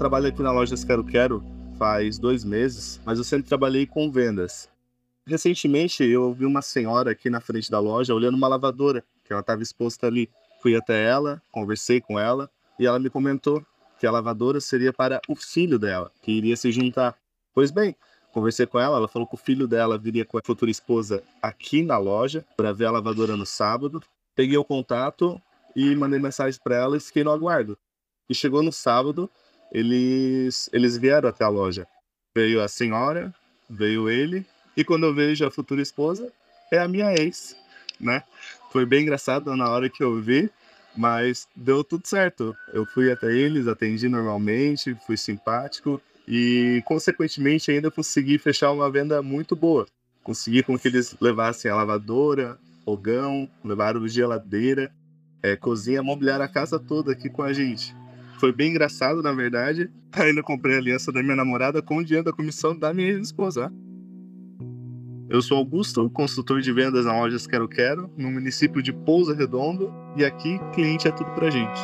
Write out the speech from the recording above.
trabalho aqui na loja Quero Quero faz dois meses, mas eu sempre trabalhei com vendas. Recentemente eu vi uma senhora aqui na frente da loja olhando uma lavadora, que ela estava exposta ali. Fui até ela, conversei com ela e ela me comentou que a lavadora seria para o filho dela, que iria se juntar. Pois bem, conversei com ela, ela falou que o filho dela viria com a futura esposa aqui na loja para ver a lavadora no sábado. Peguei o contato e mandei mensagem para ela e fiquei no aguardo. E chegou no sábado, eles eles vieram até a loja. Veio a senhora, veio ele e quando eu vejo a futura esposa, é a minha ex, né? Foi bem engraçado na hora que eu vi, mas deu tudo certo. Eu fui até eles, atendi normalmente, fui simpático e, consequentemente, ainda consegui fechar uma venda muito boa. Consegui com que eles levassem a lavadora, fogão, levaram geladeira, é, cozinha, mobiliar a casa toda aqui com a gente. Foi bem engraçado, na verdade. Ainda comprei a aliança da minha namorada com o dinheiro da comissão da minha esposa. Eu sou Augusto, consultor de vendas na Lojas Quero Quero, no município de Pouso Redondo, e aqui cliente é tudo pra gente.